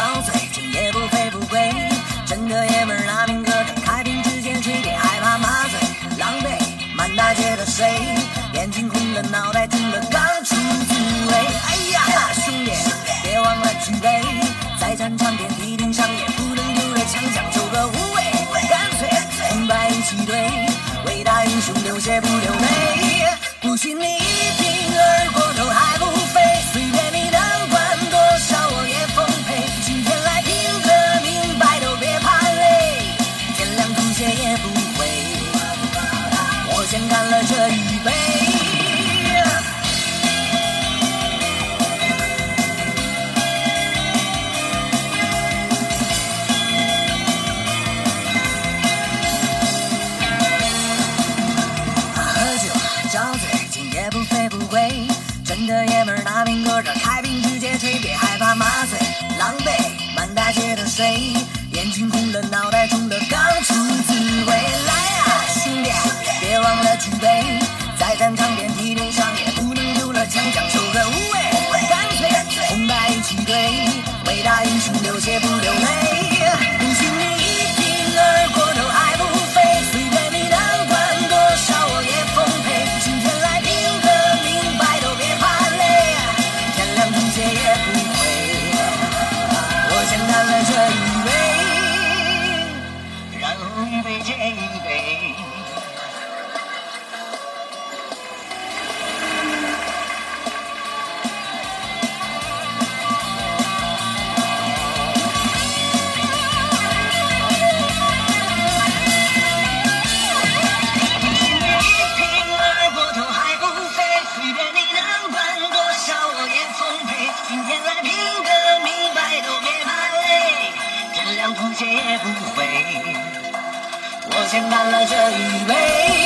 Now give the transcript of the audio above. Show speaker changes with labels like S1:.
S1: 咬嘴今也不醉不贵整个爷们儿拿命搁着开瓶之前吹别害怕麻醉狼狈满大街的水眼睛红了脑袋进了钢出滋味哎呀兄弟兄弟别忘了举杯再战场天一顶上也不能丢了枪讲究个无畏干脆红白一起堆伟大英雄流血不流泪不信你干了这一杯。啊、喝酒啊，找醉，今夜不醉不归。真的爷们儿，拿命搁这，开瓶直接吹，别害怕麻醉，狼狈，满大街的睡。眼睛红了，脑袋肿了，刚出滋味，来啊，兄弟！对在战场边干了这一杯。